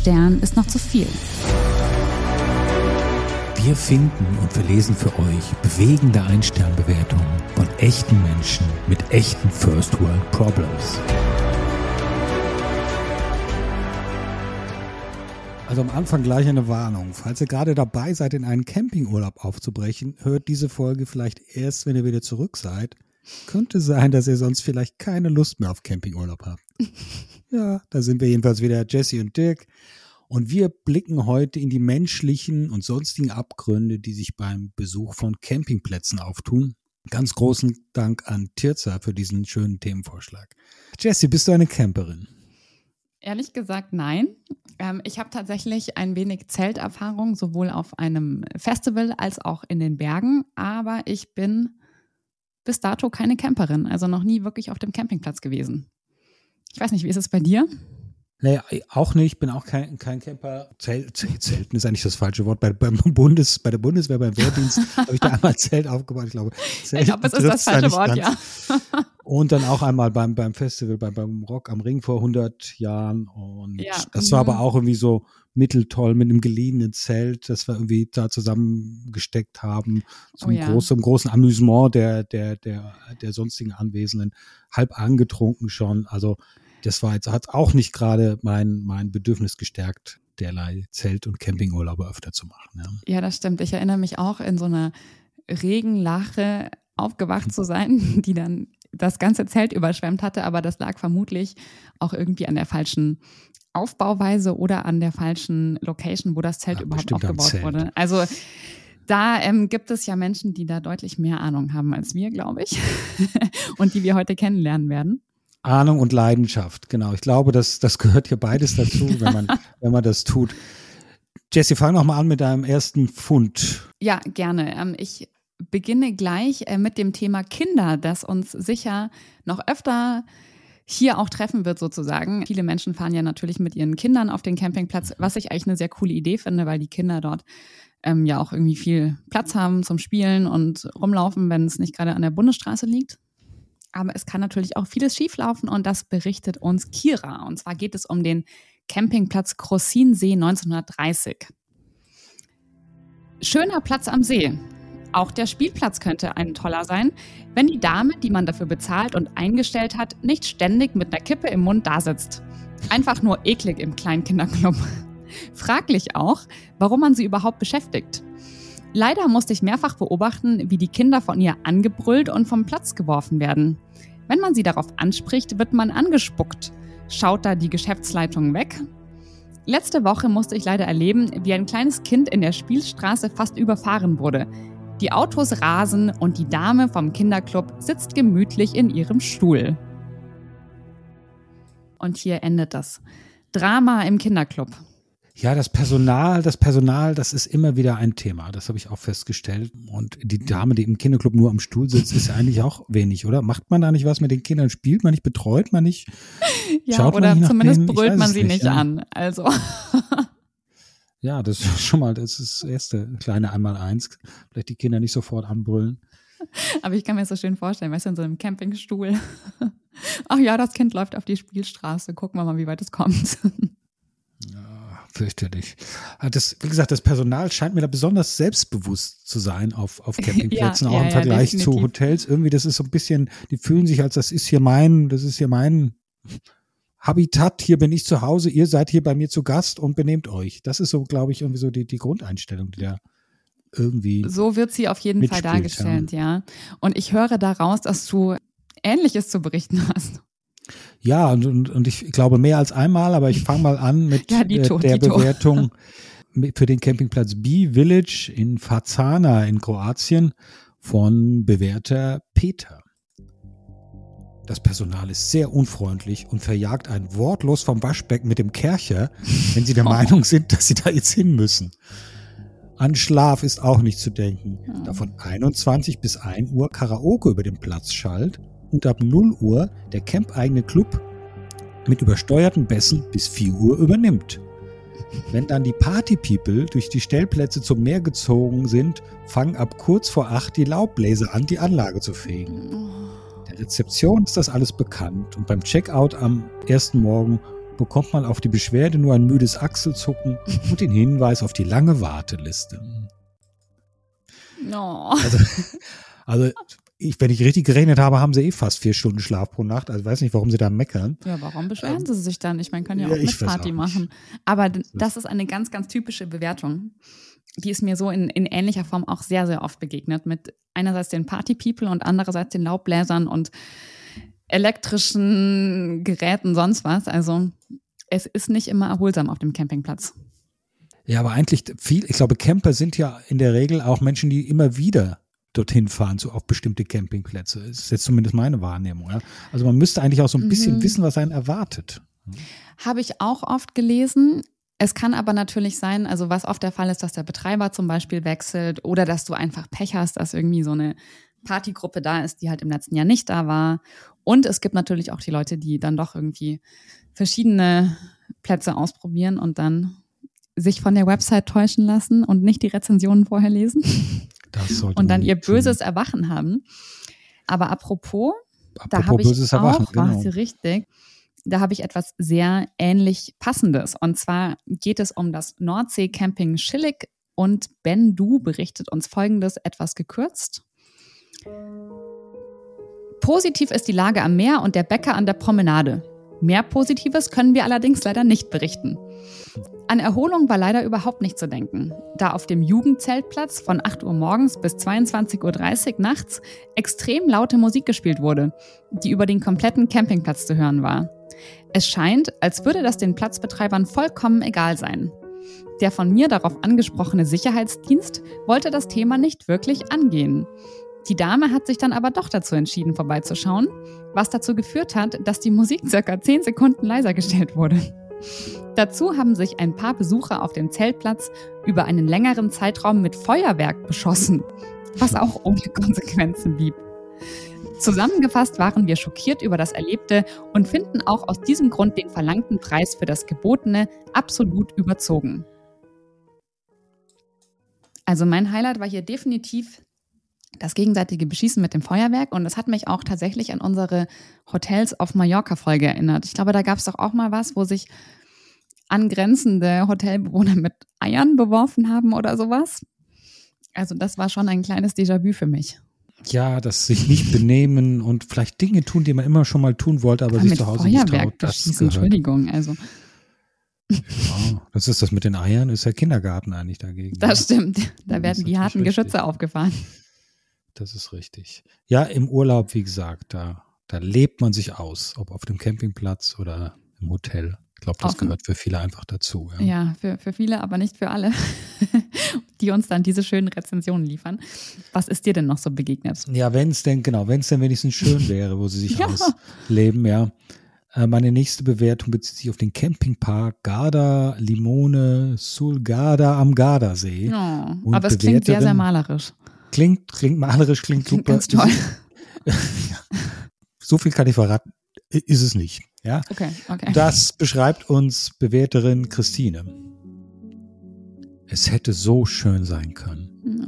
Stern ist noch zu viel. Wir finden und verlesen für euch bewegende Ein-Stern-Bewertungen von echten Menschen mit echten First World Problems. Also am Anfang gleich eine Warnung. Falls ihr gerade dabei seid, in einen Campingurlaub aufzubrechen, hört diese Folge vielleicht erst, wenn ihr wieder zurück seid. Könnte sein, dass ihr sonst vielleicht keine Lust mehr auf Campingurlaub habt. Ja, da sind wir jedenfalls wieder Jesse und Dirk. Und wir blicken heute in die menschlichen und sonstigen Abgründe, die sich beim Besuch von Campingplätzen auftun. Ganz großen Dank an Tirza für diesen schönen Themenvorschlag. Jesse, bist du eine Camperin? Ehrlich gesagt, nein. Ähm, ich habe tatsächlich ein wenig Zelterfahrung, sowohl auf einem Festival als auch in den Bergen. Aber ich bin bis dato keine Camperin, also noch nie wirklich auf dem Campingplatz gewesen. Ich weiß nicht, wie ist es bei dir? Naja, auch nicht, bin auch kein, kein Camper. Zelt, Zelten ist eigentlich das falsche Wort. Bei, beim Bundes, bei der Bundeswehr, beim Wehrdienst habe ich da einmal Zelt aufgebaut. Ich glaube, Zelt ich glaube, es ist das falsche Wort, ja. Und dann auch einmal beim, beim Festival, beim, beim Rock am Ring vor 100 Jahren. Und ja, das war aber mhm. auch irgendwie so mitteltoll mit einem geliehenen Zelt, das wir irgendwie da zusammengesteckt haben, zum, oh ja. groß, zum großen Amüsement der, der, der, der sonstigen Anwesenden, halb angetrunken schon. Also das war jetzt, hat auch nicht gerade mein, mein Bedürfnis gestärkt, derlei Zelt- und Campingurlaube öfter zu machen. Ja. ja, das stimmt. Ich erinnere mich auch in so einer Regenlache aufgewacht zu sein, die dann das ganze Zelt überschwemmt hatte, aber das lag vermutlich auch irgendwie an der falschen Aufbauweise oder an der falschen Location, wo das Zelt ja, überhaupt aufgebaut wurde. Also da ähm, gibt es ja Menschen, die da deutlich mehr Ahnung haben als wir, glaube ich, und die wir heute kennenlernen werden. Ahnung und Leidenschaft, genau. Ich glaube, das, das gehört hier beides dazu, wenn man, wenn man das tut. Jesse, fang noch mal an mit deinem ersten Fund. Ja, gerne. Ähm, ich beginne gleich äh, mit dem Thema Kinder, das uns sicher noch öfter hier auch treffen wird sozusagen. Viele Menschen fahren ja natürlich mit ihren Kindern auf den Campingplatz, was ich eigentlich eine sehr coole Idee finde, weil die Kinder dort ähm, ja auch irgendwie viel Platz haben zum Spielen und rumlaufen, wenn es nicht gerade an der Bundesstraße liegt. Aber es kann natürlich auch vieles schieflaufen und das berichtet uns Kira. Und zwar geht es um den Campingplatz Krossinsee 1930. Schöner Platz am See. Auch der Spielplatz könnte ein toller sein, wenn die Dame, die man dafür bezahlt und eingestellt hat, nicht ständig mit einer Kippe im Mund dasitzt. Einfach nur eklig im Kleinkinderclub. Fraglich auch, warum man sie überhaupt beschäftigt. Leider musste ich mehrfach beobachten, wie die Kinder von ihr angebrüllt und vom Platz geworfen werden. Wenn man sie darauf anspricht, wird man angespuckt. Schaut da die Geschäftsleitung weg? Letzte Woche musste ich leider erleben, wie ein kleines Kind in der Spielstraße fast überfahren wurde. Die Autos rasen und die Dame vom Kinderclub sitzt gemütlich in ihrem Stuhl. Und hier endet das. Drama im Kinderclub. Ja, das Personal, das Personal, das ist immer wieder ein Thema. Das habe ich auch festgestellt. Und die Dame, die im Kinderclub nur am Stuhl sitzt, ist ja eigentlich auch wenig, oder? Macht man da nicht was mit den Kindern? Spielt man nicht? Betreut man nicht? Ja, Schaut oder zumindest brüllt man sie nicht, nicht an. Also. Ja, das ist schon mal das, ist das erste kleine Einmal-Eins. Vielleicht die Kinder nicht sofort anbrüllen. Aber ich kann mir das so schön vorstellen, weißt du, in so einem Campingstuhl. Ach ja, das Kind läuft auf die Spielstraße. Gucken wir mal, wie weit es kommt fürchterlich. Das, wie gesagt, das Personal scheint mir da besonders selbstbewusst zu sein auf, auf Campingplätzen, ja, auch ja, im Vergleich ja, zu Hotels. Irgendwie, das ist so ein bisschen, die fühlen sich als, das ist hier mein, das ist hier mein Habitat, hier bin ich zu Hause, ihr seid hier bei mir zu Gast und benehmt euch. Das ist so, glaube ich, irgendwie so die, die Grundeinstellung, die da irgendwie. So wird sie auf jeden Fall dargestellt, ja. Und ich höre daraus, dass du Ähnliches zu berichten hast. Ja, und, und, und ich glaube mehr als einmal, aber ich fange mal an mit ja, Dito, der Dito. Bewertung für den Campingplatz B-Village in Fazana in Kroatien von Bewerter Peter. Das Personal ist sehr unfreundlich und verjagt einen wortlos vom Waschbecken mit dem Kercher, wenn sie der oh. Meinung sind, dass sie da jetzt hin müssen. An Schlaf ist auch nicht zu denken, da von 21 bis 1 Uhr Karaoke über den Platz schallt und ab 0 Uhr der campeigene Club mit übersteuerten Bässen bis 4 Uhr übernimmt. Wenn dann die Party-People durch die Stellplätze zum Meer gezogen sind, fangen ab kurz vor 8 die Laubbläser an, die Anlage zu fegen. Der Rezeption ist das alles bekannt und beim Checkout am ersten Morgen bekommt man auf die Beschwerde nur ein müdes Achselzucken und den Hinweis auf die lange Warteliste. No. Also, also ich, wenn ich richtig gerechnet habe, haben sie eh fast vier Stunden Schlaf pro Nacht. Also weiß nicht, warum sie da meckern. Ja, warum beschweren ähm, sie sich dann? Ich meine, können ja auch ja, mit Party machen. Aber das ist eine ganz, ganz typische Bewertung. Die ist mir so in, in ähnlicher Form auch sehr, sehr oft begegnet. Mit einerseits den Party-People und andererseits den Laubbläsern und elektrischen Geräten, sonst was. Also es ist nicht immer erholsam auf dem Campingplatz. Ja, aber eigentlich viel, ich glaube, Camper sind ja in der Regel auch Menschen, die immer wieder dorthin fahren, so auf bestimmte Campingplätze. Das ist jetzt zumindest meine Wahrnehmung. Ja? Also man müsste eigentlich auch so ein bisschen mhm. wissen, was einen erwartet. Habe ich auch oft gelesen. Es kann aber natürlich sein, also was oft der Fall ist, dass der Betreiber zum Beispiel wechselt oder dass du einfach Pech hast, dass irgendwie so eine Partygruppe da ist, die halt im letzten Jahr nicht da war. Und es gibt natürlich auch die Leute, die dann doch irgendwie verschiedene Plätze ausprobieren und dann sich von der Website täuschen lassen und nicht die Rezensionen vorher lesen. und dann ihr böses tun. Erwachen haben. Aber apropos, apropos da habe ich Erwachen, auch, genau. war richtig, da habe ich etwas sehr ähnlich Passendes. Und zwar geht es um das Nordsee-Camping Schillig und Ben Du berichtet uns Folgendes etwas gekürzt. Positiv ist die Lage am Meer und der Bäcker an der Promenade. Mehr Positives können wir allerdings leider nicht berichten. An Erholung war leider überhaupt nicht zu denken, da auf dem Jugendzeltplatz von 8 Uhr morgens bis 22.30 Uhr nachts extrem laute Musik gespielt wurde, die über den kompletten Campingplatz zu hören war. Es scheint, als würde das den Platzbetreibern vollkommen egal sein. Der von mir darauf angesprochene Sicherheitsdienst wollte das Thema nicht wirklich angehen. Die Dame hat sich dann aber doch dazu entschieden, vorbeizuschauen, was dazu geführt hat, dass die Musik circa 10 Sekunden leiser gestellt wurde. Dazu haben sich ein paar Besucher auf dem Zeltplatz über einen längeren Zeitraum mit Feuerwerk beschossen, was auch ohne Konsequenzen blieb. Zusammengefasst waren wir schockiert über das Erlebte und finden auch aus diesem Grund den verlangten Preis für das Gebotene absolut überzogen. Also mein Highlight war hier definitiv das gegenseitige Beschießen mit dem Feuerwerk und das hat mich auch tatsächlich an unsere Hotels auf Mallorca-Folge erinnert. Ich glaube, da gab es doch auch mal was, wo sich angrenzende Hotelbewohner mit Eiern beworfen haben oder sowas. Also das war schon ein kleines Déjà-vu für mich. Ja, das sich nicht benehmen und vielleicht Dinge tun, die man immer schon mal tun wollte, aber, aber sich zu Hause Feuerwerk nicht traut. Das gehört. Entschuldigung, also. Ja, das ist das mit den Eiern, ist der Kindergarten eigentlich dagegen. Das ja. stimmt. Da das werden die harten. Geschütze aufgefahren. Das ist richtig. Ja, im Urlaub, wie gesagt, da, da lebt man sich aus, ob auf dem Campingplatz oder im Hotel. Ich glaube, das Offen. gehört für viele einfach dazu. Ja, ja für, für viele, aber nicht für alle, die uns dann diese schönen Rezensionen liefern. Was ist dir denn noch so begegnet? Ja, wenn es denn, genau, wenn es denn wenigstens schön wäre, wo sie sich ja. ausleben, ja. Äh, meine nächste Bewertung bezieht sich auf den Campingpark Garda Limone Sul Garda am Gardasee. Oh, aber es klingt sehr, sehr malerisch. Klingt, klingt malerisch, klingt, klingt super. Ganz toll. so viel kann ich verraten. Ist es nicht. Ja? Okay, okay. Das beschreibt uns Bewerterin Christine. Es hätte so schön sein können. No.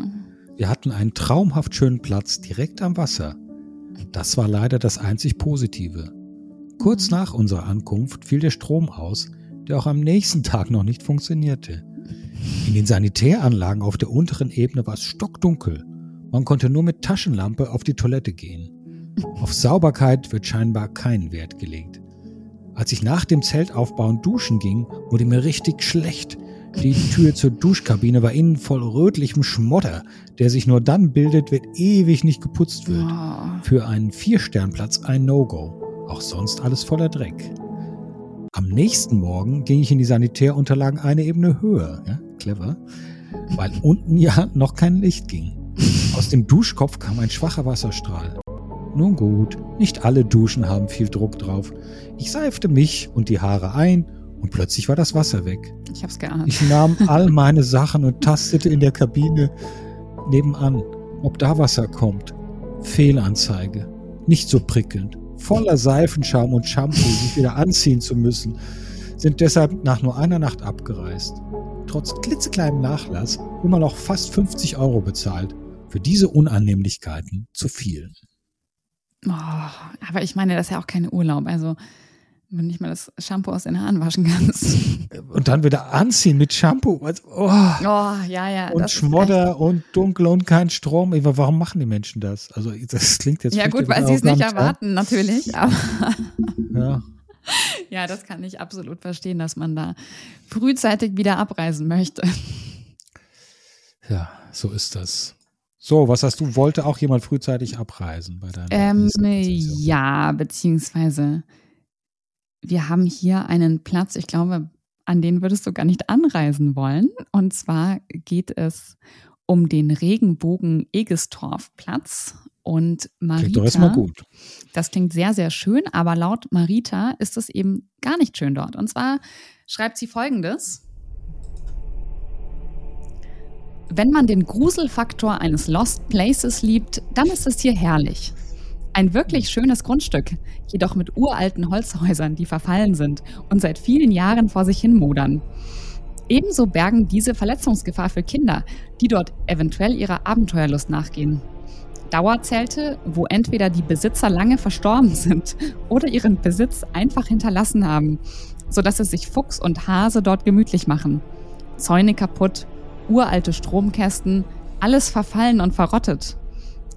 Wir hatten einen traumhaft schönen Platz direkt am Wasser. Das war leider das einzig Positive. Kurz mhm. nach unserer Ankunft fiel der Strom aus, der auch am nächsten Tag noch nicht funktionierte. In den Sanitäranlagen auf der unteren Ebene war es stockdunkel. Man konnte nur mit Taschenlampe auf die Toilette gehen. Auf Sauberkeit wird scheinbar kein Wert gelegt. Als ich nach dem Zeltaufbauen duschen ging, wurde mir richtig schlecht. Die Tür zur Duschkabine war innen voll rötlichem Schmotter, der sich nur dann bildet, wenn ewig nicht geputzt wird. Für einen Vier-Stern-Platz ein No-Go. Auch sonst alles voller Dreck. Am nächsten Morgen ging ich in die Sanitärunterlagen eine Ebene höher. Ja, clever. Weil unten ja noch kein Licht ging. Aus dem Duschkopf kam ein schwacher Wasserstrahl. Nun gut, nicht alle Duschen haben viel Druck drauf. Ich seifte mich und die Haare ein und plötzlich war das Wasser weg. Ich hab's geahnt. Ich nahm all meine Sachen und tastete in der Kabine nebenan, ob da Wasser kommt. Fehlanzeige. Nicht so prickelnd. Voller Seifenschaum und Shampoo, sich wieder anziehen zu müssen, sind deshalb nach nur einer Nacht abgereist. Trotz klitzekleinem Nachlass immer noch fast 50 Euro bezahlt. Für diese Unannehmlichkeiten zu viel. Oh, aber ich meine, das ist ja auch kein Urlaub. Also wenn nicht mal das Shampoo aus den Haaren waschen kannst. Und dann wieder anziehen mit Shampoo. Oh, oh ja, ja. Und Schmodder und dunkel und kein Strom. Warum machen die Menschen das? Also das klingt jetzt Ja gut, weil sie es nicht erwarten, natürlich. Aber ja. ja, das kann ich absolut verstehen, dass man da frühzeitig wieder abreisen möchte. Ja, so ist das. So, was hast du? Wollte auch jemand frühzeitig abreisen bei deiner ähm, Ja, beziehungsweise wir haben hier einen Platz, ich glaube, an den würdest du gar nicht anreisen wollen. Und zwar geht es um den Regenbogen Egestorf-Platz. Und Marita, klingt doch erstmal gut. Das klingt sehr, sehr schön, aber laut Marita ist es eben gar nicht schön dort. Und zwar schreibt sie folgendes. Wenn man den Gruselfaktor eines Lost Places liebt, dann ist es hier herrlich. Ein wirklich schönes Grundstück, jedoch mit uralten Holzhäusern, die verfallen sind und seit vielen Jahren vor sich hin modern. Ebenso bergen diese Verletzungsgefahr für Kinder, die dort eventuell ihrer Abenteuerlust nachgehen. Dauerzelte, wo entweder die Besitzer lange verstorben sind oder ihren Besitz einfach hinterlassen haben, sodass es sich Fuchs und Hase dort gemütlich machen. Zäune kaputt, uralte Stromkästen, alles verfallen und verrottet.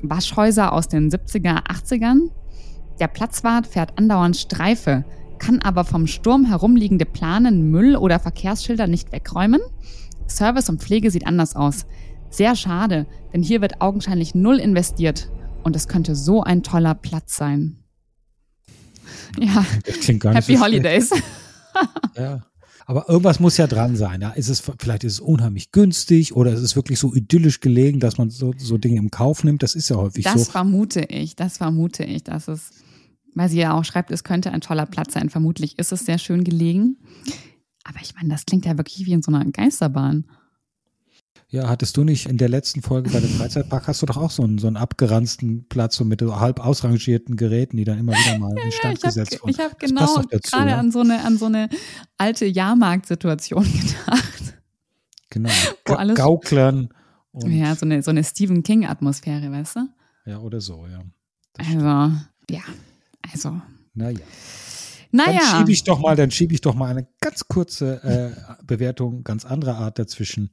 Waschhäuser aus den 70er, 80ern. Der Platzwart fährt andauernd Streife, kann aber vom Sturm herumliegende Planen, Müll oder Verkehrsschilder nicht wegräumen. Service und Pflege sieht anders aus. Sehr schade, denn hier wird augenscheinlich null investiert und es könnte so ein toller Platz sein. Ja, Happy Holidays. ja. Aber irgendwas muss ja dran sein. Ja? Ist es, vielleicht ist es unheimlich günstig oder ist es wirklich so idyllisch gelegen, dass man so, so Dinge im Kauf nimmt. Das ist ja häufig das so. Das vermute ich, das vermute ich, dass es, weil sie ja auch schreibt, es könnte ein toller Platz sein. Vermutlich ist es sehr schön gelegen. Aber ich meine, das klingt ja wirklich wie in so einer Geisterbahn. Ja, hattest du nicht in der letzten Folge bei dem Freizeitpark, hast du doch auch so einen, so einen abgeranzten Platz so mit so halb ausrangierten Geräten, die dann immer wieder mal in Stand ja, gesetzt wurden. Ich habe genau gerade ja? an, so eine, an so eine alte Jahrmarktsituation gedacht. Genau, Wo alles, Gauklern. ja, so eine, so eine Stephen King-Atmosphäre, weißt du? Ja, oder so, ja. also, ja, also. Naja. Naja. Dann schiebe ich doch mal, dann schiebe ich doch mal eine ganz kurze äh, Bewertung, ganz anderer Art dazwischen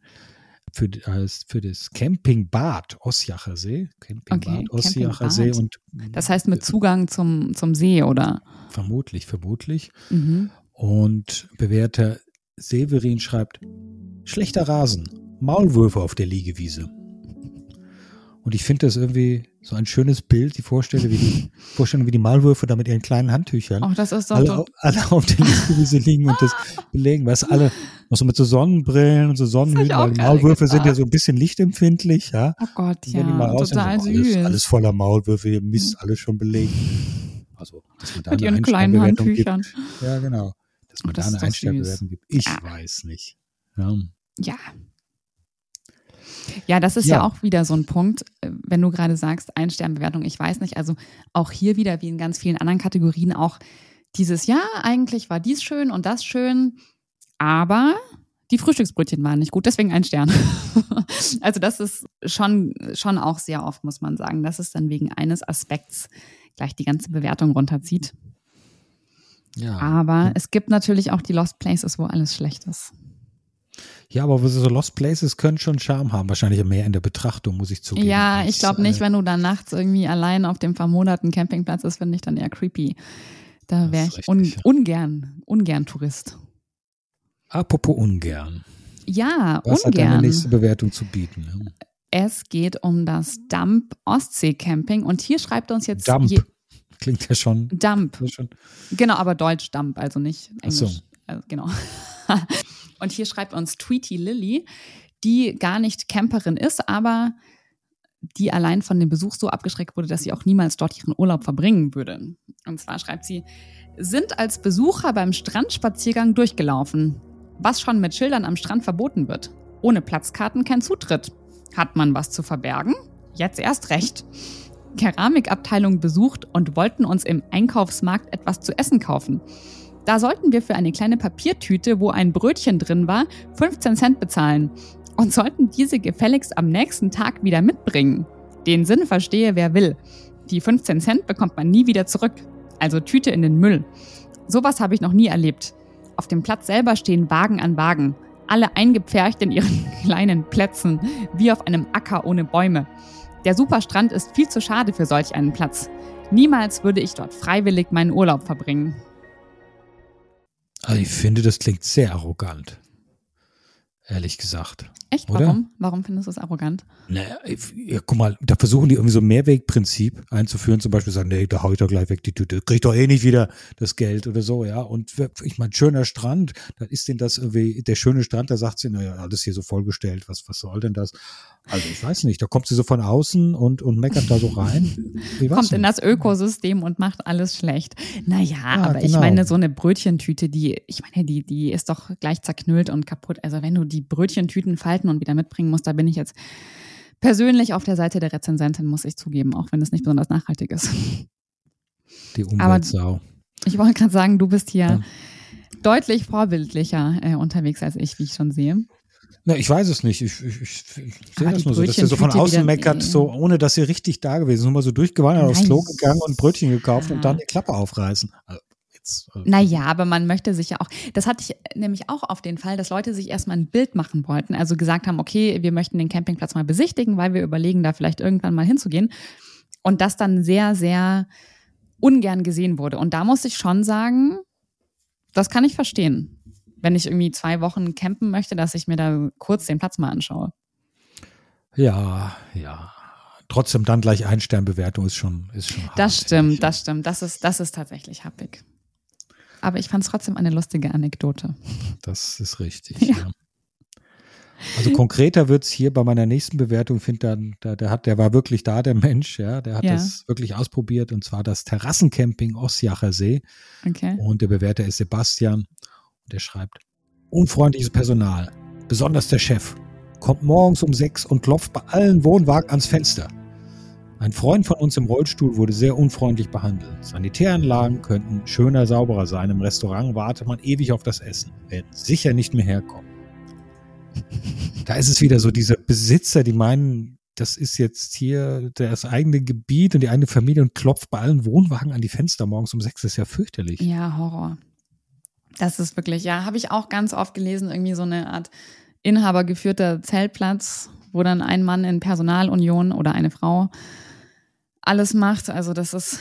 für, als für das Campingbad Ossiacher See. Campingbad okay, Ossiacher See und das heißt mit Zugang zum, zum See, oder? Vermutlich, vermutlich. Mhm. Und bewährter Severin schreibt: Schlechter Rasen, Maulwürfe auf der Liegewiese. Und ich finde das irgendwie so ein schönes Bild, die Vorstellung, wie die, Vorstellung, wie die Malwürfe da mit ihren kleinen Handtüchern oh, das ist doch alle, alle auf der Liste, wie sie liegen und das belegen. Weißt alle noch so mit so Sonnenbrillen und so Sonnenhüten, weil Maulwürfe sind ja so ein bisschen lichtempfindlich, ja. Oh Gott, ja, total so, süß. Alles, alles, voller Maulwürfe, ihr Mist, alles schon belegt. Also, dass man da mit ihren kleinen Handtüchern. Gibt. Ja, genau. Dass man oh, das da eine Einstellbewertung gibt. Ich ja. weiß nicht. Ja. ja. Ja, das ist ja. ja. auch wieder so ein Punkt, äh, wenn du gerade sagst, Ein-Stern-Bewertung, ich weiß nicht, also auch hier wieder wie in ganz vielen anderen Kategorien auch dieses, ja, eigentlich war dies schön und das schön, aber die Frühstücksbrötchen waren nicht gut, deswegen ein Stern. also das ist schon, schon auch sehr oft, muss man sagen, dass es dann wegen eines Aspekts gleich die ganze Bewertung runterzieht. Ja. Aber es gibt natürlich auch die Lost Places, wo alles schlecht ist. Ja, aber so Lost Places können schon Charme haben. Wahrscheinlich mehr in der Betrachtung, muss ich zugeben. Ja, ich glaube nicht, äh, wenn du dann nachts irgendwie allein auf dem vermoderten Campingplatz ist, finde ich dann eher creepy. Da wäre ich un ungern, ungern Tourist. Apropos ungern. Ja, Was ungern. hat deine nächste Bewertung zu bieten? Es geht um das Dump Ostsee Camping und hier schreibt uns jetzt. Dump. Klingt ja schon. Dump. Schon. Genau, aber Deutsch Dump, also nicht Englisch. Ach so. Also, genau. Und hier schreibt uns Tweety Lily, die gar nicht Camperin ist, aber die allein von dem Besuch so abgeschreckt wurde, dass sie auch niemals dort ihren Urlaub verbringen würde. Und zwar schreibt sie, sind als Besucher beim Strandspaziergang durchgelaufen, was schon mit Schildern am Strand verboten wird. Ohne Platzkarten kein Zutritt. Hat man was zu verbergen? Jetzt erst recht. Keramikabteilung besucht und wollten uns im Einkaufsmarkt etwas zu essen kaufen. Da sollten wir für eine kleine Papiertüte, wo ein Brötchen drin war, 15 Cent bezahlen und sollten diese gefälligst am nächsten Tag wieder mitbringen. Den Sinn verstehe, wer will. Die 15 Cent bekommt man nie wieder zurück. Also Tüte in den Müll. Sowas habe ich noch nie erlebt. Auf dem Platz selber stehen Wagen an Wagen, alle eingepfercht in ihren kleinen Plätzen, wie auf einem Acker ohne Bäume. Der Superstrand ist viel zu schade für solch einen Platz. Niemals würde ich dort freiwillig meinen Urlaub verbringen. Also ich finde, das klingt sehr arrogant. Ehrlich gesagt. Echt? Oder? Warum? Warum findest du es arrogant? Naja, ja, guck mal, da versuchen die irgendwie so ein Mehrwegprinzip einzuführen, zum Beispiel sagen, nee, da hau ich doch gleich weg die Tüte, krieg doch eh nicht wieder das Geld oder so, ja. Und ich meine, schöner Strand, da ist denn das irgendwie, der schöne Strand, da sagt sie, naja, alles hier so vollgestellt, was, was soll denn das? Also ich weiß nicht, da kommt sie so von außen und, und meckert da so rein. Kommt in das Ökosystem und macht alles schlecht. Naja, ja, aber genau. ich meine, so eine Brötchentüte, die, ich meine, die, die ist doch gleich zerknüllt und kaputt. Also wenn du die Brötchentüten falten und wieder mitbringen musst, da bin ich jetzt persönlich auf der Seite der Rezensentin, muss ich zugeben, auch wenn es nicht besonders nachhaltig ist. Die Umweltsau. ich wollte gerade sagen, du bist hier ja. deutlich vorbildlicher äh, unterwegs als ich, wie ich schon sehe. Na, ich weiß es nicht. Ich, ich, ich, sehe das nur so, dass er so von außen meckert, so ohne dass sie richtig da gewesen ist. Nur mal so durchgewandert, aufs Klo gegangen und Brötchen gekauft ja. und dann die Klappe aufreißen. Also, jetzt, also naja, aber man möchte sich ja auch, das hatte ich nämlich auch auf den Fall, dass Leute sich erstmal ein Bild machen wollten. Also gesagt haben, okay, wir möchten den Campingplatz mal besichtigen, weil wir überlegen, da vielleicht irgendwann mal hinzugehen. Und das dann sehr, sehr ungern gesehen wurde. Und da muss ich schon sagen, das kann ich verstehen wenn ich irgendwie zwei Wochen campen möchte, dass ich mir da kurz den Platz mal anschaue. Ja, ja. Trotzdem dann gleich Einsternbewertung ist schon, ist schon Das hart, stimmt, das stimmt. Das ist, das ist tatsächlich happig. Aber ich fand es trotzdem eine lustige Anekdote. Das ist richtig, ja. ja. Also konkreter wird es hier bei meiner nächsten Bewertung, finde dann, der, der hat, der war wirklich da, der Mensch, ja, der hat ja. das wirklich ausprobiert und zwar das Terrassencamping Ossiacher See. Okay. Und der Bewerter ist Sebastian. Der schreibt, unfreundliches Personal, besonders der Chef, kommt morgens um sechs und klopft bei allen Wohnwagen ans Fenster. Ein Freund von uns im Rollstuhl wurde sehr unfreundlich behandelt. Sanitäranlagen könnten schöner, sauberer sein. Im Restaurant wartet man ewig auf das Essen. Werden sicher nicht mehr herkommen. Da ist es wieder so, diese Besitzer, die meinen, das ist jetzt hier das eigene Gebiet und die eigene Familie und klopft bei allen Wohnwagen an die Fenster morgens um sechs. Das ist ja fürchterlich. Ja, Horror. Das ist wirklich, ja, habe ich auch ganz oft gelesen, irgendwie so eine Art inhabergeführter Zeltplatz, wo dann ein Mann in Personalunion oder eine Frau alles macht. Also das ist,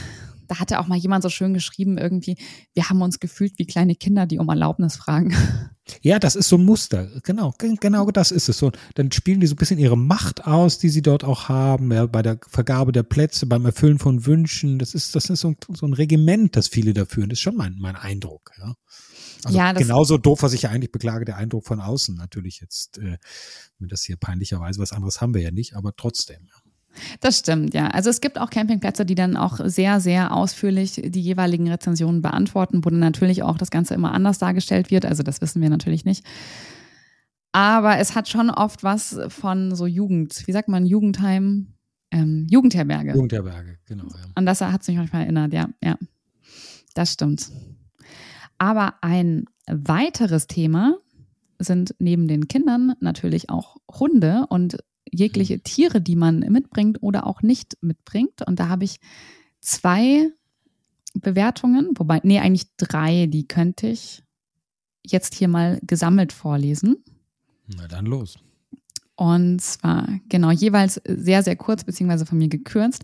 da hat ja auch mal jemand so schön geschrieben, irgendwie, wir haben uns gefühlt wie kleine Kinder, die um Erlaubnis fragen. Ja, das ist so ein Muster. Genau, genau das ist es. So, dann spielen die so ein bisschen ihre Macht aus, die sie dort auch haben, ja, bei der Vergabe der Plätze, beim Erfüllen von Wünschen. Das ist, das ist so ein, so ein Regiment, das viele da führen. Das ist schon mein, mein Eindruck, ja. Also ja, genauso doof, was ich ja eigentlich beklage, der Eindruck von außen natürlich jetzt, äh, das hier peinlicherweise, was anderes haben wir ja nicht, aber trotzdem. Ja. Das stimmt, ja. Also es gibt auch Campingplätze, die dann auch sehr, sehr ausführlich die jeweiligen Rezensionen beantworten, wo dann natürlich auch das Ganze immer anders dargestellt wird. Also das wissen wir natürlich nicht. Aber es hat schon oft was von so Jugend, wie sagt man, Jugendheim, ähm, Jugendherberge. Jugendherberge, genau. Ja. An das hat es mich manchmal erinnert, ja, ja. Das stimmt. Aber ein weiteres Thema sind neben den Kindern natürlich auch Hunde und jegliche mhm. Tiere, die man mitbringt oder auch nicht mitbringt. Und da habe ich zwei Bewertungen, wobei, nee, eigentlich drei, die könnte ich jetzt hier mal gesammelt vorlesen. Na dann los. Und zwar, genau, jeweils sehr, sehr kurz, beziehungsweise von mir gekürzt.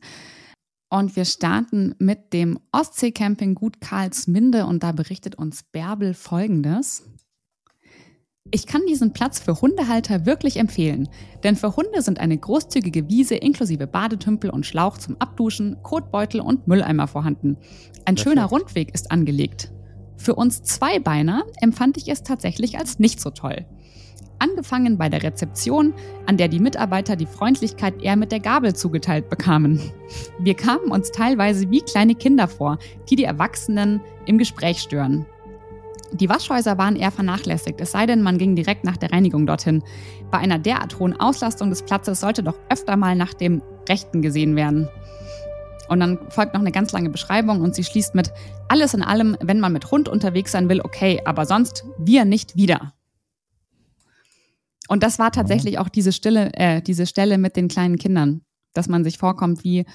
Und wir starten mit dem Ostseecamping Gut Karlsminde und da berichtet uns Bärbel folgendes. Ich kann diesen Platz für Hundehalter wirklich empfehlen, denn für Hunde sind eine großzügige Wiese inklusive Badetümpel und Schlauch zum Abduschen, Kotbeutel und Mülleimer vorhanden. Ein Perfekt. schöner Rundweg ist angelegt. Für uns Zweibeiner empfand ich es tatsächlich als nicht so toll. Angefangen bei der Rezeption, an der die Mitarbeiter die Freundlichkeit eher mit der Gabel zugeteilt bekamen. Wir kamen uns teilweise wie kleine Kinder vor, die die Erwachsenen im Gespräch stören. Die Waschhäuser waren eher vernachlässigt, es sei denn, man ging direkt nach der Reinigung dorthin. Bei einer derart hohen Auslastung des Platzes sollte doch öfter mal nach dem Rechten gesehen werden. Und dann folgt noch eine ganz lange Beschreibung und sie schließt mit, alles in allem, wenn man mit Hund unterwegs sein will, okay, aber sonst wir nicht wieder. Und das war tatsächlich auch diese Stille, äh, diese Stelle mit den kleinen Kindern, dass man sich vorkommt wie,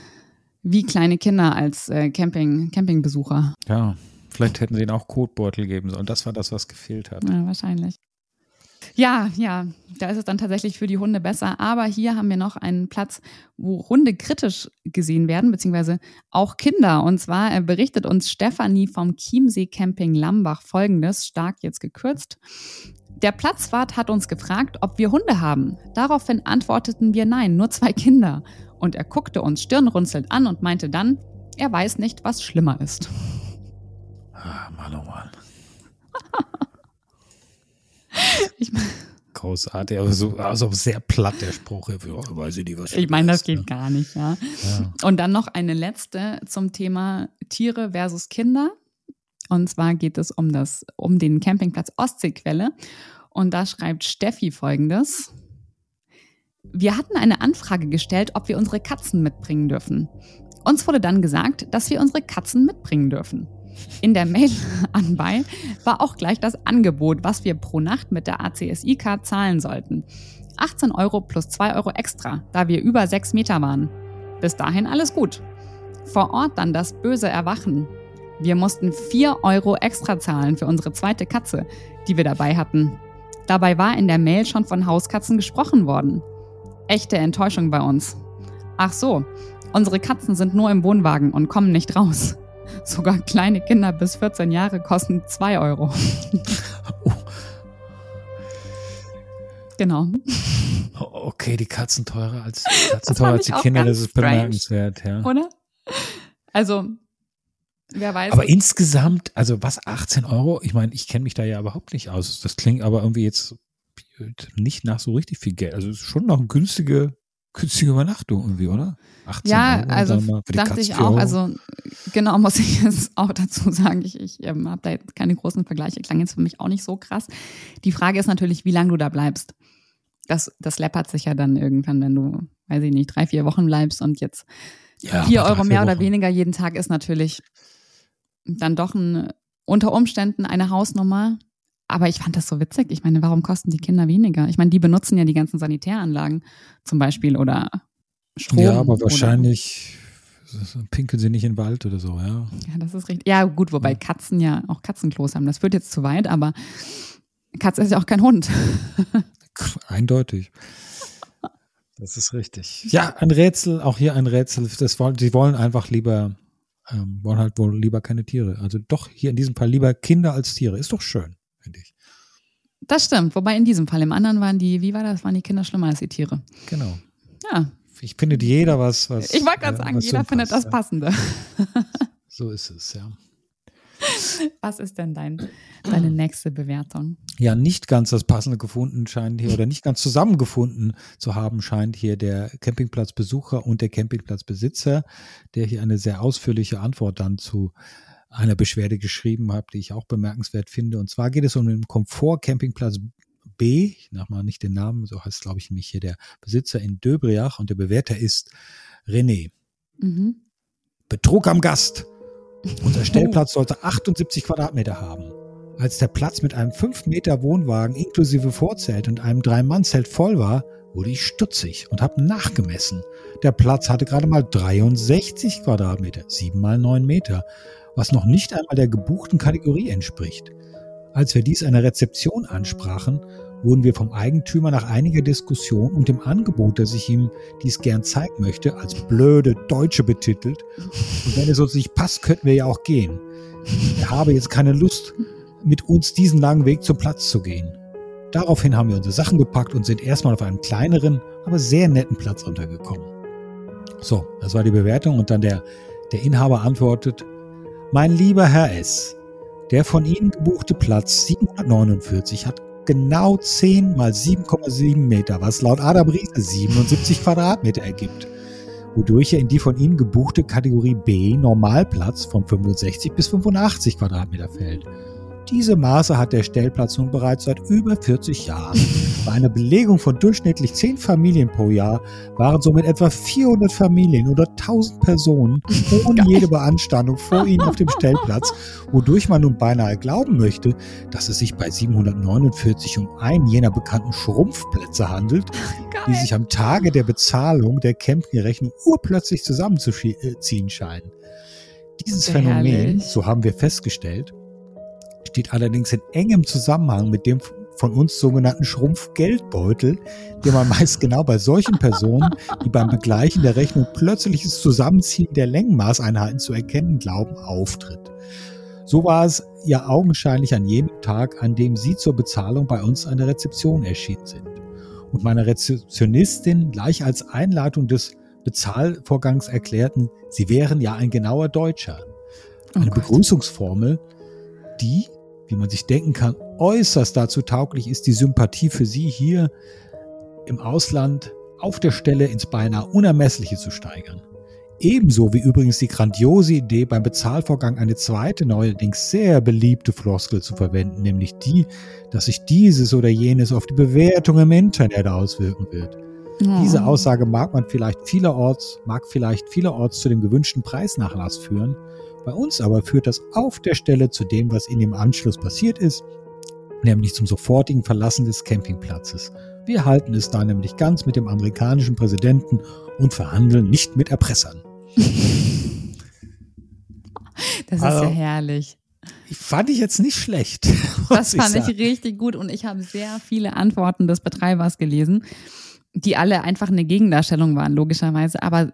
wie kleine Kinder als äh, Camping, Campingbesucher. Ja, Vielleicht hätten sie ihnen auch Kotbeutel geben sollen. Das war das, was gefehlt hat. Ja, wahrscheinlich. Ja, ja, da ist es dann tatsächlich für die Hunde besser. Aber hier haben wir noch einen Platz, wo Hunde kritisch gesehen werden, beziehungsweise auch Kinder. Und zwar berichtet uns Stefanie vom Chiemsee Camping Lambach folgendes, stark jetzt gekürzt. Der Platzwart hat uns gefragt, ob wir Hunde haben. Daraufhin antworteten wir nein, nur zwei Kinder. Und er guckte uns stirnrunzelnd an und meinte dann, er weiß nicht, was schlimmer ist. Ah, Mann. ich mein, Großartig, aber so also sehr platt der Spruch. Ja, weiß ich nicht, was ich meine, das geht ne? gar nicht, ja. ja. Und dann noch eine letzte zum Thema Tiere versus Kinder. Und zwar geht es um, das, um den Campingplatz Ostseequelle. Und da schreibt Steffi folgendes. Wir hatten eine Anfrage gestellt, ob wir unsere Katzen mitbringen dürfen. Uns wurde dann gesagt, dass wir unsere Katzen mitbringen dürfen. In der Mail anbei war auch gleich das Angebot, was wir pro Nacht mit der ACSI-Card zahlen sollten. 18 Euro plus 2 Euro extra, da wir über 6 Meter waren. Bis dahin alles gut. Vor Ort dann das böse Erwachen. Wir mussten 4 Euro extra zahlen für unsere zweite Katze, die wir dabei hatten. Dabei war in der Mail schon von Hauskatzen gesprochen worden. Echte Enttäuschung bei uns. Ach so, unsere Katzen sind nur im Wohnwagen und kommen nicht raus. Sogar kleine Kinder bis 14 Jahre kosten 2 Euro. Oh. Genau. Okay, die Katzen teurer als, Katzen teurer als die Kinder, das ist strange, bemerkenswert, ja. Oder? Also, wer weiß. Aber insgesamt, also was, 18 Euro? Ich meine, ich kenne mich da ja überhaupt nicht aus. Das klingt aber irgendwie jetzt nicht nach so richtig viel Geld. Also es ist schon noch eine günstige, günstige Übernachtung irgendwie, oder? 18 ja, Euro also dachte ich auch. Also genau muss ich jetzt auch dazu sagen. Ich, ich ähm, habe da jetzt keine großen Vergleiche. Klang jetzt für mich auch nicht so krass. Die Frage ist natürlich, wie lange du da bleibst. Das, das läppert sich ja dann irgendwann, wenn du, weiß ich nicht, drei, vier Wochen bleibst und jetzt ja, vier Euro mehr oder weniger jeden Tag ist natürlich dann doch ein, unter Umständen eine Hausnummer. Aber ich fand das so witzig. Ich meine, warum kosten die Kinder weniger? Ich meine, die benutzen ja die ganzen Sanitäranlagen zum Beispiel oder Strom. Ja, aber wahrscheinlich pinkeln sie nicht in den Wald oder so, ja. Ja, das ist richtig. Ja, gut, wobei Katzen ja auch Katzenklos haben. Das führt jetzt zu weit, aber Katze ist ja auch kein Hund. Eindeutig. Das ist richtig. Ja, ein Rätsel, auch hier ein Rätsel. Das wollen, sie wollen einfach lieber, ähm, wollen halt wohl lieber keine Tiere. Also doch hier in diesem Fall lieber Kinder als Tiere. Ist doch schön, finde ich. Das stimmt. Wobei in diesem Fall, im anderen waren die, wie war das, waren die Kinder schlimmer als die Tiere. Genau. Ja, ich findet jeder was, was. Ich wollte gerade sagen, jeder findet passt, das Passende. So ist es, ja. Was ist denn dein, deine nächste Bewertung? Ja, nicht ganz das Passende gefunden scheint hier oder nicht ganz zusammengefunden zu haben scheint hier der Campingplatzbesucher und der Campingplatzbesitzer, der hier eine sehr ausführliche Antwort dann zu einer Beschwerde geschrieben hat, die ich auch bemerkenswert finde. Und zwar geht es um den Komfort-Campingplatz B, ich nach mal nicht den Namen, so heißt glaube ich nämlich hier der Besitzer in Döbriach und der Bewerter ist René. Mhm. Betrug am Gast. Unser Stellplatz sollte 78 Quadratmeter haben. Als der Platz mit einem 5 Meter Wohnwagen inklusive Vorzelt und einem Drei-Mann-Zelt voll war, wurde ich stutzig und habe nachgemessen. Der Platz hatte gerade mal 63 Quadratmeter, 7 mal 9 Meter, was noch nicht einmal der gebuchten Kategorie entspricht. Als wir dies einer Rezeption ansprachen, wurden wir vom Eigentümer nach einiger Diskussion und dem Angebot, dass ich ihm dies gern zeigen möchte, als blöde Deutsche betitelt. Und wenn es uns nicht passt, könnten wir ja auch gehen. Er habe jetzt keine Lust, mit uns diesen langen Weg zum Platz zu gehen. Daraufhin haben wir unsere Sachen gepackt und sind erstmal auf einem kleineren, aber sehr netten Platz untergekommen. So, das war die Bewertung und dann der, der Inhaber antwortet, mein lieber Herr S., der von Ihnen gebuchte Platz 749 hat genau 10 mal 7,7 Meter, was laut Adam Riese 77 Quadratmeter ergibt, wodurch er in die von Ihnen gebuchte Kategorie B Normalplatz von 65 bis 85 Quadratmeter fällt. Diese Maße hat der Stellplatz nun bereits seit über 40 Jahren. Bei einer Belegung von durchschnittlich 10 Familien pro Jahr waren somit etwa 400 Familien oder 1000 Personen ohne jede Beanstandung vor ihnen auf dem Stellplatz, wodurch man nun beinahe glauben möchte, dass es sich bei 749 um einen jener bekannten Schrumpfplätze handelt, Geil. die sich am Tage der Bezahlung der Campingrechnung urplötzlich zusammenzuziehen scheinen. Dieses Phänomen, herrlich. so haben wir festgestellt, steht allerdings in engem Zusammenhang mit dem von uns sogenannten Schrumpfgeldbeutel, der man meist genau bei solchen Personen, die beim Begleichen der Rechnung plötzliches Zusammenziehen der Längenmaßeinheiten zu erkennen glauben, auftritt. So war es ja augenscheinlich an jedem Tag, an dem Sie zur Bezahlung bei uns an der Rezeption erschienen sind. Und meine Rezeptionistin gleich als Einleitung des Bezahlvorgangs erklärten, Sie wären ja ein genauer Deutscher. Eine oh Begrüßungsformel, die, wie man sich denken kann, äußerst dazu tauglich ist, die Sympathie für Sie hier im Ausland auf der Stelle ins beinahe Unermessliche zu steigern. Ebenso wie übrigens die grandiose Idee, beim Bezahlvorgang eine zweite, neuerdings sehr beliebte Floskel zu verwenden, nämlich die, dass sich dieses oder jenes auf die Bewertung im Internet auswirken wird. Ja. Diese Aussage mag man vielleicht vielerorts, mag vielleicht vielerorts zu dem gewünschten Preisnachlass führen. Bei uns aber führt das auf der Stelle zu dem, was in dem Anschluss passiert ist, nämlich zum sofortigen Verlassen des Campingplatzes. Wir halten es da nämlich ganz mit dem amerikanischen Präsidenten und verhandeln nicht mit Erpressern. Das ist also, ja herrlich. Fand ich jetzt nicht schlecht. Das fand ich, ich richtig gut und ich habe sehr viele Antworten des Betreibers gelesen, die alle einfach eine Gegendarstellung waren, logischerweise, aber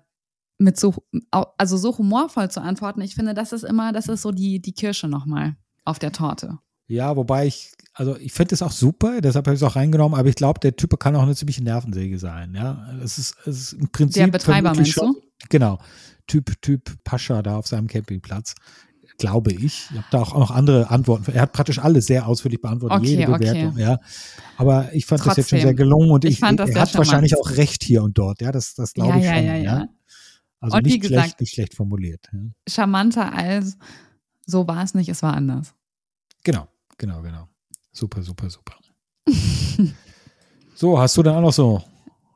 mit so, also so humorvoll zu antworten, ich finde, das ist immer, das ist so die, die Kirsche nochmal auf der Torte. Ja, wobei ich, also ich finde es auch super, deshalb habe ich es auch reingenommen, aber ich glaube, der Typ kann auch eine ziemliche Nervensäge sein, ja. Es ist, es ist im Prinzip. Der Betreiber meinst schon, du? Genau. Typ, Typ Pascha da auf seinem Campingplatz. Glaube ich. Ich habe da auch noch andere Antworten. Er hat praktisch alles sehr ausführlich beantwortet, okay, jede Bewertung, okay. ja. Aber ich fand Trotzdem. das jetzt schon sehr gelungen und ich, ich fand das er hat wahrscheinlich auch recht hier und dort, ja. Das, das glaube ja, ich schon, ja. ja, ja. Also und nicht, gesagt, schlecht, nicht schlecht formuliert. Ja. Charmanter als so war es nicht, es war anders. Genau, genau, genau. Super, super, super. so, hast du dann auch noch so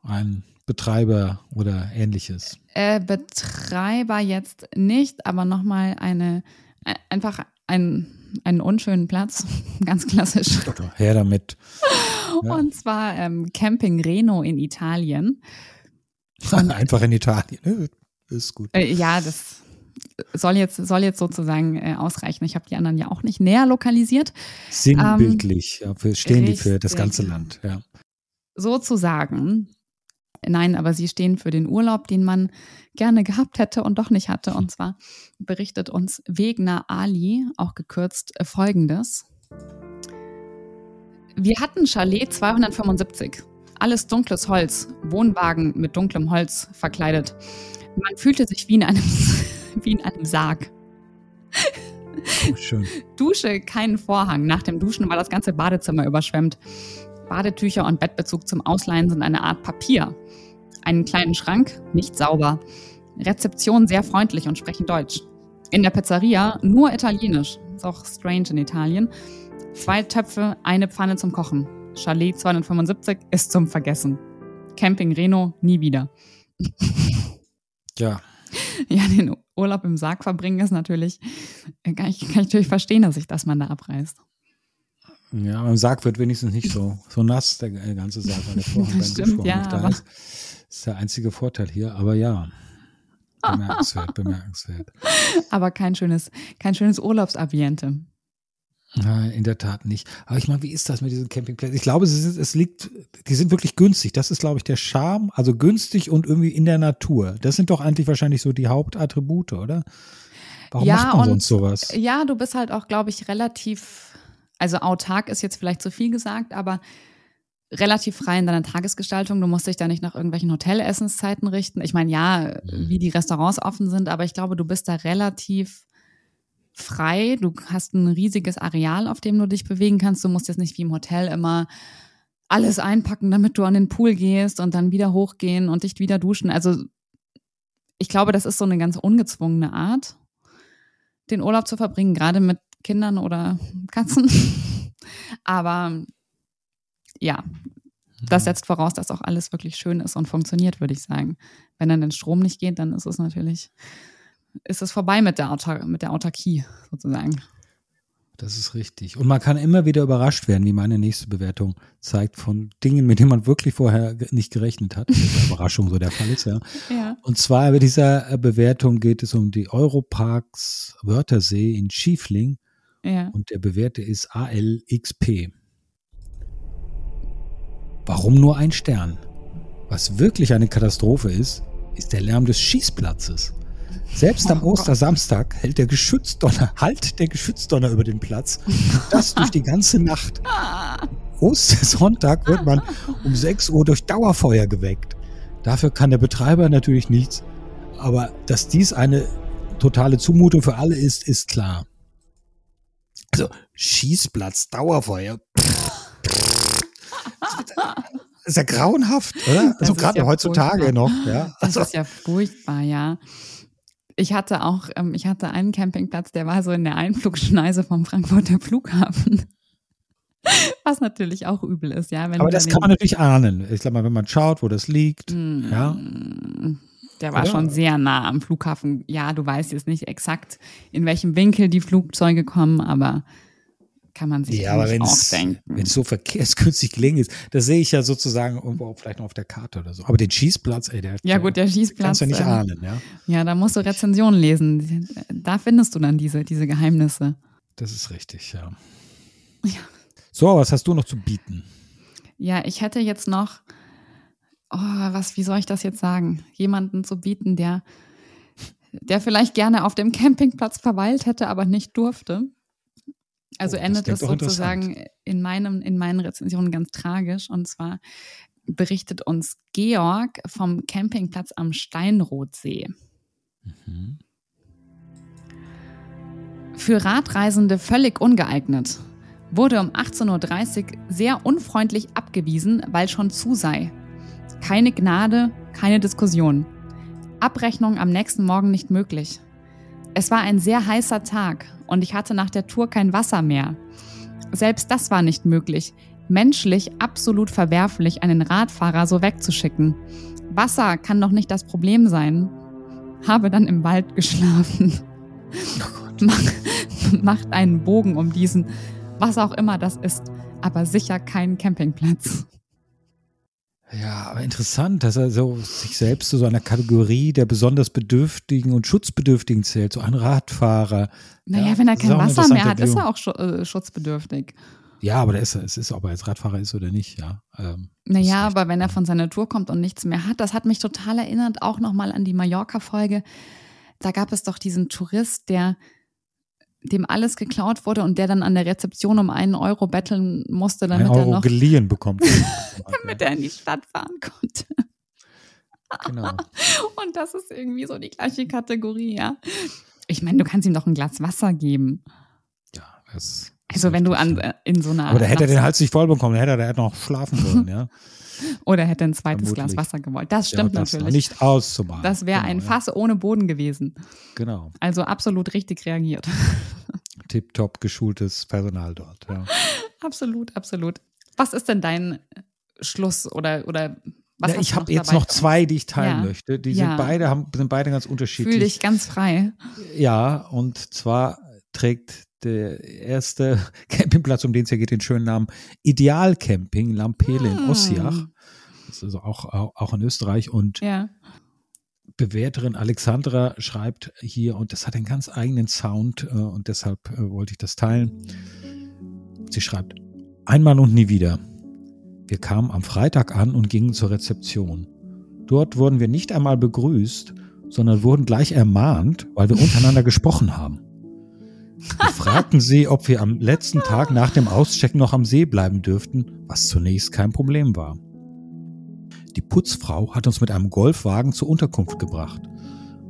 einen Betreiber oder ähnliches? Äh, Betreiber jetzt nicht, aber nochmal eine, einfach ein, einen unschönen Platz, ganz klassisch. Her damit. Ja. Und zwar ähm, Camping Reno in Italien. Und, einfach in Italien? Ist gut. Äh, ja, das soll jetzt, soll jetzt sozusagen äh, ausreichen. Ich habe die anderen ja auch nicht näher lokalisiert. Sinnbildlich, ähm, ja, stehen richtig. die für das ganze Land, ja. Sozusagen Nein, aber sie stehen für den Urlaub, den man gerne gehabt hätte und doch nicht hatte. Und zwar berichtet uns Wegner Ali, auch gekürzt, äh, folgendes. Wir hatten Chalet 275. Alles dunkles Holz, Wohnwagen mit dunklem Holz verkleidet. Man fühlte sich wie in einem, wie in einem Sarg. Oh, schön. Dusche, keinen Vorhang. Nach dem Duschen war das ganze Badezimmer überschwemmt. Badetücher und Bettbezug zum Ausleihen sind eine Art Papier. Einen kleinen Schrank, nicht sauber. Rezeption sehr freundlich und sprechen Deutsch. In der Pizzeria nur Italienisch. Ist auch strange in Italien. Zwei Töpfe, eine Pfanne zum Kochen. Chalet 275 ist zum Vergessen. Camping Reno nie wieder. Ja. Ja, den Urlaub im Sarg verbringen ist natürlich, kann ich, kann ich natürlich verstehen, dass sich das man da abreißt. Ja, beim Sarg wird wenigstens nicht so, so nass, der ganze Sarg, weil der Vorhang beim Stimmt, ja, da ist. Das ist der einzige Vorteil hier, aber ja. Bemerkenswert, bemerkenswert. Aber kein schönes, kein schönes Urlaubsambiente. Nein, in der Tat nicht. Aber ich meine, wie ist das mit diesen Campingplätzen? Ich glaube, es, ist, es liegt, die sind wirklich günstig. Das ist, glaube ich, der Charme. Also günstig und irgendwie in der Natur. Das sind doch eigentlich wahrscheinlich so die Hauptattribute, oder? Warum ja, macht man sonst sowas? Ja, du bist halt auch, glaube ich, relativ also autark ist jetzt vielleicht zu viel gesagt, aber relativ frei in deiner Tagesgestaltung. Du musst dich da nicht nach irgendwelchen Hotelessenszeiten richten. Ich meine, ja, mhm. wie die Restaurants offen sind, aber ich glaube, du bist da relativ frei. Du hast ein riesiges Areal, auf dem du dich bewegen kannst. Du musst jetzt nicht wie im Hotel immer alles einpacken, damit du an den Pool gehst und dann wieder hochgehen und dich wieder duschen. Also ich glaube, das ist so eine ganz ungezwungene Art, den Urlaub zu verbringen, gerade mit Kindern oder Katzen. Aber ja, das setzt voraus, dass auch alles wirklich schön ist und funktioniert, würde ich sagen. Wenn dann der Strom nicht geht, dann ist es natürlich, ist es vorbei mit der, Autar mit der Autarkie sozusagen. Das ist richtig. Und man kann immer wieder überrascht werden, wie meine nächste Bewertung zeigt, von Dingen, mit denen man wirklich vorher nicht gerechnet hat. Überraschung so der Fall ist, ja. ja. Und zwar bei dieser äh, Bewertung geht es um die Europarks Wörthersee in Schiefling. Ja. Und der Bewerte ist ALXP. Warum nur ein Stern? Was wirklich eine Katastrophe ist, ist der Lärm des Schießplatzes. Selbst am Ostersamstag hält der Geschützdonner, halt der Geschützdonner über den Platz. das durch die ganze Nacht. Ostersonntag wird man um 6 Uhr durch Dauerfeuer geweckt. Dafür kann der Betreiber natürlich nichts. Aber dass dies eine totale Zumutung für alle ist, ist klar. Also Schießplatz, Dauerfeuer. ist ja grauenhaft, oder? Also gerade ja heutzutage furchtbar. noch. Ja? Also. Das ist ja furchtbar, ja ich hatte auch, ähm, ich hatte einen Campingplatz, der war so in der Einflugschneise vom Frankfurter Flughafen. Was natürlich auch übel ist, ja. Aber das kann man natürlich ahnen. Ich glaube mal, wenn man schaut, wo das liegt, mm, ja. Der war Oder? schon sehr nah am Flughafen. Ja, du weißt jetzt nicht exakt, in welchem Winkel die Flugzeuge kommen, aber kann man sich ja, aber auch denken. Wenn es so verkehrskürzlich gelegen ist, das sehe ich ja sozusagen irgendwo vielleicht noch auf der Karte oder so. Aber den Schießplatz, ey, der Ja gut, der Schießplatz. Kannst du nicht äh, ahnen, ja. Ja, da musst du Rezensionen lesen. Da findest du dann diese, diese Geheimnisse. Das ist richtig, ja. Ja. So, was hast du noch zu bieten? Ja, ich hätte jetzt noch, oh, was, wie soll ich das jetzt sagen? Jemanden zu bieten, der, der vielleicht gerne auf dem Campingplatz verweilt hätte, aber nicht durfte. Also oh, endet es sozusagen in, meinem, in meinen Rezensionen ganz tragisch. Und zwar berichtet uns Georg vom Campingplatz am Steinrotsee. Mhm. Für Radreisende völlig ungeeignet. Wurde um 18.30 Uhr sehr unfreundlich abgewiesen, weil schon zu sei. Keine Gnade, keine Diskussion. Abrechnung am nächsten Morgen nicht möglich. Es war ein sehr heißer Tag und ich hatte nach der Tour kein Wasser mehr. Selbst das war nicht möglich. Menschlich absolut verwerflich, einen Radfahrer so wegzuschicken. Wasser kann doch nicht das Problem sein. Habe dann im Wald geschlafen. Oh Mach, macht einen Bogen um diesen, was auch immer das ist, aber sicher keinen Campingplatz. Ja, aber interessant, dass er so sich selbst zu so einer Kategorie der besonders Bedürftigen und Schutzbedürftigen zählt, so ein Radfahrer. Naja, ja, wenn er kein Wasser mehr hat, ist er auch äh, schutzbedürftig. Ja, aber ist, es ist, ob er jetzt Radfahrer ist oder nicht, ja. Ähm, naja, aber wenn er von seiner Tour kommt und nichts mehr hat, das hat mich total erinnert, auch nochmal an die Mallorca-Folge. Da gab es doch diesen Tourist, der dem alles geklaut wurde und der dann an der Rezeption um einen Euro betteln musste, damit Euro er noch geliehen bekommt. damit er in die Stadt fahren konnte. Genau. Und das ist irgendwie so die gleiche Kategorie, ja. Ich meine, du kannst ihm doch ein Glas Wasser geben. Ja, das. Also wenn du an, äh, in so einer. Aber da hätte er den Hals nicht voll bekommen, da hätte er noch schlafen sollen, ja. Oder hätte ein zweites Vermutlich. Glas Wasser gewollt. Das stimmt ja, das natürlich. Nicht auszumalen. Das wäre genau, ein Fass ja. ohne Boden gewesen. Genau. Also absolut richtig reagiert. Tipptopp geschultes Personal dort. Ja. Absolut, absolut. Was ist denn dein Schluss oder, oder was ja, ich habe jetzt noch zwei, die ich teilen ja. möchte. Die sind beide haben, sind beide ganz unterschiedlich. Fühl dich ganz frei. Ja, und zwar trägt der erste Campingplatz, um den es hier geht, den schönen Namen Ideal Camping Lampele in Ossiach. Ah. Das ist also auch, auch, auch in Österreich. Und ja. Bewerterin Alexandra schreibt hier, und das hat einen ganz eigenen Sound, äh, und deshalb äh, wollte ich das teilen. Sie schreibt, einmal und nie wieder. Wir kamen am Freitag an und gingen zur Rezeption. Dort wurden wir nicht einmal begrüßt, sondern wurden gleich ermahnt, weil wir untereinander gesprochen haben. Wir fragten sie, ob wir am letzten Tag nach dem Auschecken noch am See bleiben dürften, was zunächst kein Problem war. Die Putzfrau hat uns mit einem Golfwagen zur Unterkunft gebracht.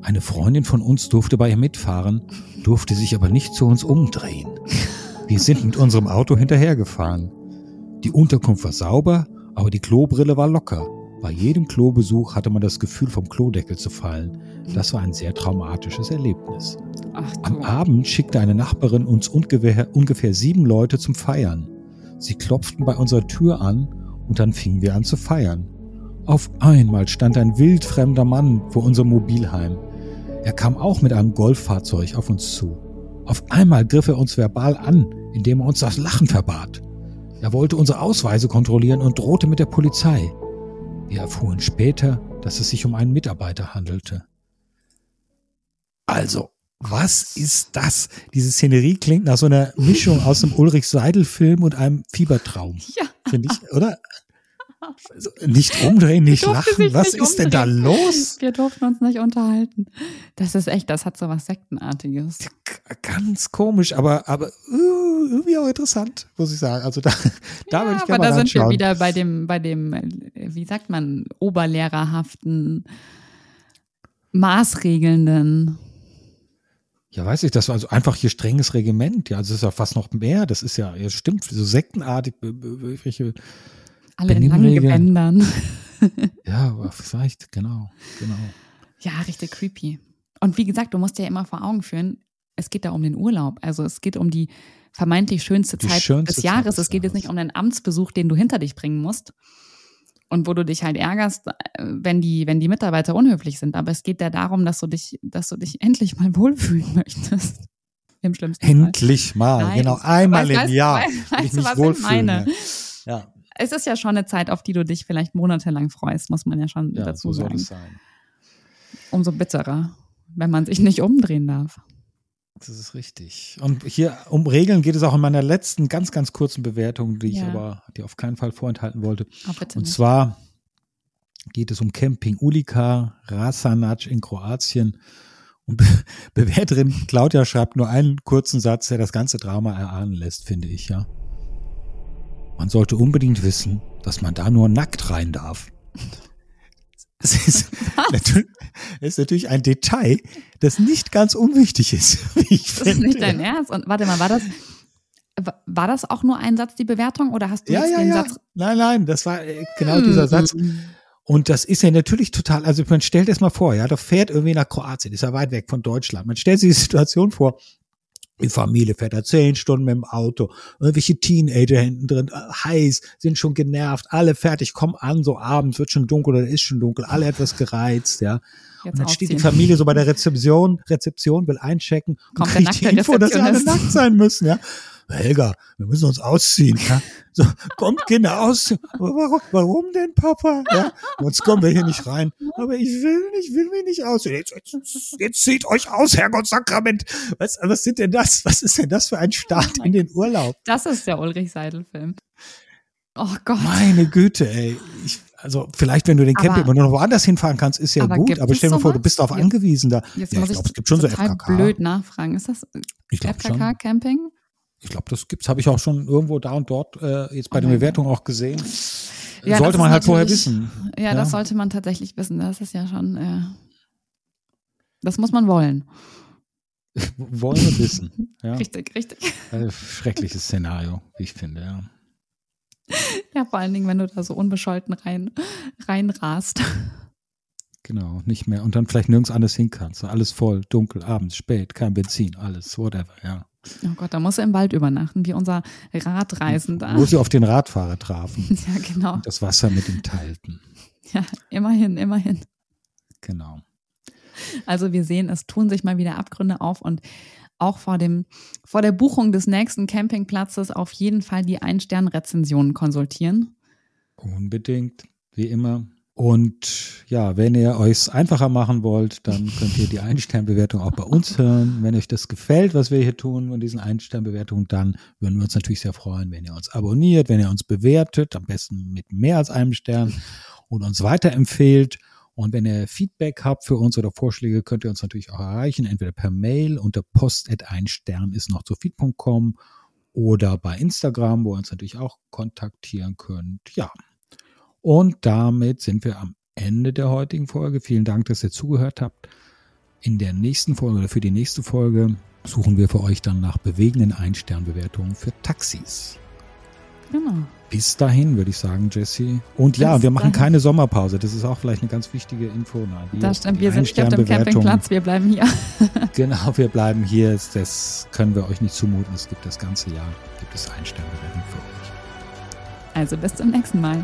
Eine Freundin von uns durfte bei ihr mitfahren, durfte sich aber nicht zu uns umdrehen. Wir sind mit unserem Auto hinterhergefahren. Die Unterkunft war sauber, aber die Klobrille war locker. Bei jedem Klobesuch hatte man das Gefühl, vom Klodeckel zu fallen. Das war ein sehr traumatisches Erlebnis. Ach, Am Abend schickte eine Nachbarin uns ungefähr, ungefähr sieben Leute zum Feiern. Sie klopften bei unserer Tür an und dann fingen wir an zu feiern. Auf einmal stand ein wildfremder Mann vor unserem Mobilheim. Er kam auch mit einem Golffahrzeug auf uns zu. Auf einmal griff er uns verbal an, indem er uns das Lachen verbat. Er wollte unsere Ausweise kontrollieren und drohte mit der Polizei. Wir erfuhren später, dass es sich um einen Mitarbeiter handelte. Also, was ist das? Diese Szenerie klingt nach so einer Mischung aus einem Ulrich Seidel-Film und einem Fiebertraum. Ja. Finde ich, oder? Also nicht umdrehen, nicht lachen. Was nicht ist umdrehen. denn da los? Wir durften uns nicht unterhalten. Das ist echt, das hat so was Sektenartiges. Ganz komisch, aber, aber uh, irgendwie auch interessant, muss ich sagen. Also da, da ja, würde ich gerne mal Aber da sind wir wieder bei dem, bei dem, wie sagt man, oberlehrerhaften, maßregelnden. Ja, weiß ich, das war also einfach hier strenges Regiment. Ja, also es ist ja fast noch mehr. Das ist ja, ja stimmt, so sektenartig, welche alle in langen Gewändern. ja, vielleicht, genau, genau. Ja, richtig creepy. Und wie gesagt, du musst dir ja immer vor Augen führen, es geht da um den Urlaub. Also es geht um die vermeintlich schönste die Zeit schönste des Jahres. Zeit des es geht jetzt nicht um den Amtsbesuch, den du hinter dich bringen musst. Und wo du dich halt ärgerst, wenn die, wenn die Mitarbeiter unhöflich sind. Aber es geht ja darum, dass du dich, dass du dich endlich mal wohlfühlen möchtest. Im schlimmsten Endlich Fall. mal, Nein. genau, einmal weißt, im Jahr. Weißt, weißt ich mich was wohlfühlen. Ich meine? Ja es ist ja schon eine Zeit, auf die du dich vielleicht monatelang freust, muss man ja schon ja, dazu so sagen. Soll es sein. Umso bitterer, wenn man sich nicht umdrehen darf. Das ist richtig. Und hier um Regeln geht es auch in meiner letzten ganz, ganz kurzen Bewertung, die ja. ich aber die auf keinen Fall vorenthalten wollte. Oh, Und zwar geht es um Camping Ulika, Rasanac in Kroatien. Und Be Bewerterin Claudia schreibt nur einen kurzen Satz, der das ganze Drama erahnen lässt, finde ich, ja. Man sollte unbedingt wissen, dass man da nur nackt rein darf. Es ist, natürlich, ist natürlich ein Detail, das nicht ganz unwichtig ist. das finde. ist nicht dein Ernst. Und warte mal, war das, war das auch nur ein Satz, die Bewertung, oder hast du ja, jetzt ja, den ja. Satz? Nein, nein, das war äh, genau dieser Satz. Und das ist ja natürlich total, also man stellt es mal vor, ja, da fährt irgendwie nach Kroatien, ist ja weit weg von Deutschland. Man stellt sich die Situation vor, die Familie fährt da zehn Stunden mit dem Auto. Irgendwelche Teenager hinten drin, äh, heiß, sind schon genervt, alle fertig, kommen an, so abends, wird schon dunkel oder ist schon dunkel, alle etwas gereizt, ja. Jetzt und dann steht die Familie so bei der Rezeption, Rezeption will einchecken Kommt und kriegt die Info, dass sie alle nackt sein müssen, ja. Helga, wir müssen uns ausziehen. Ja? So, kommt Kinder aus. Warum, warum denn, Papa? Ja, sonst kommen wir hier nicht rein. Aber ich will nicht, will mich nicht aus. Jetzt, jetzt, jetzt zieht euch aus, Herrgott Sakrament. Was, was sind denn das? Was ist denn das für ein Start oh in den Urlaub? Das ist der Ulrich Seidel-Film. Oh Gott. Meine Güte, ey. Ich, also vielleicht, wenn du den Camping immer nur noch woanders hinfahren kannst, ist ja aber gut. Aber stell dir vor, du bist darauf angewiesen. Da. Jetzt ja, ich glaube, es gibt schon so FKK. blöd nachfragen. Ist das FKK-Camping? Ich glaube, das gibt's, habe ich auch schon irgendwo da und dort äh, jetzt bei oh den Bewertungen auch gesehen. Ja, sollte man halt vorher wissen. Ja, ja, das sollte man tatsächlich wissen. Das ist ja schon, äh, das muss man wollen. wollen und wissen. Ja. Richtig, richtig. Ein schreckliches Szenario, wie ich finde, ja. Ja, vor allen Dingen, wenn du da so unbescholten rein, reinrast. Genau, nicht mehr. Und dann vielleicht nirgends anders hin kannst. Alles voll, dunkel, abends, spät, kein Benzin, alles, whatever, ja. Oh Gott, da muss er im Wald übernachten, wie unser Radreisender. Wo sie auf den Radfahrer trafen. ja, genau. Und das Wasser mit ihm teilten. Ja, immerhin, immerhin. Genau. Also wir sehen, es tun sich mal wieder Abgründe auf und auch vor, dem, vor der Buchung des nächsten Campingplatzes auf jeden Fall die Ein-Stern-Rezensionen konsultieren. Unbedingt, wie immer. Und ja, wenn ihr euch einfacher machen wollt, dann könnt ihr die Einsternbewertung auch bei uns hören. Wenn euch das gefällt, was wir hier tun und diesen Einsternbewertungen, dann würden wir uns natürlich sehr freuen, wenn ihr uns abonniert, wenn ihr uns bewertet, am besten mit mehr als einem Stern und uns weiterempfehlt. Und wenn ihr Feedback habt für uns oder Vorschläge, könnt ihr uns natürlich auch erreichen, entweder per Mail unter post.einstern ist noch zu feed.com oder bei Instagram, wo ihr uns natürlich auch kontaktieren könnt. Ja, und damit sind wir am Ende der heutigen Folge. Vielen Dank, dass ihr zugehört habt. In der nächsten Folge oder für die nächste Folge suchen wir für euch dann nach bewegenden Einsternbewertungen für Taxis. Genau. Bis dahin würde ich sagen, Jesse. Und ja, Bis wir machen dahin. keine Sommerpause. Das ist auch vielleicht eine ganz wichtige Info. Nein, das stimmt, wir sind nicht auf dem Campingplatz, wir bleiben hier. genau, wir bleiben hier. Das können wir euch nicht zumuten. Es gibt das ganze Jahr, gibt es Einsternbewertungen für euch. Also bis zum nächsten Mal.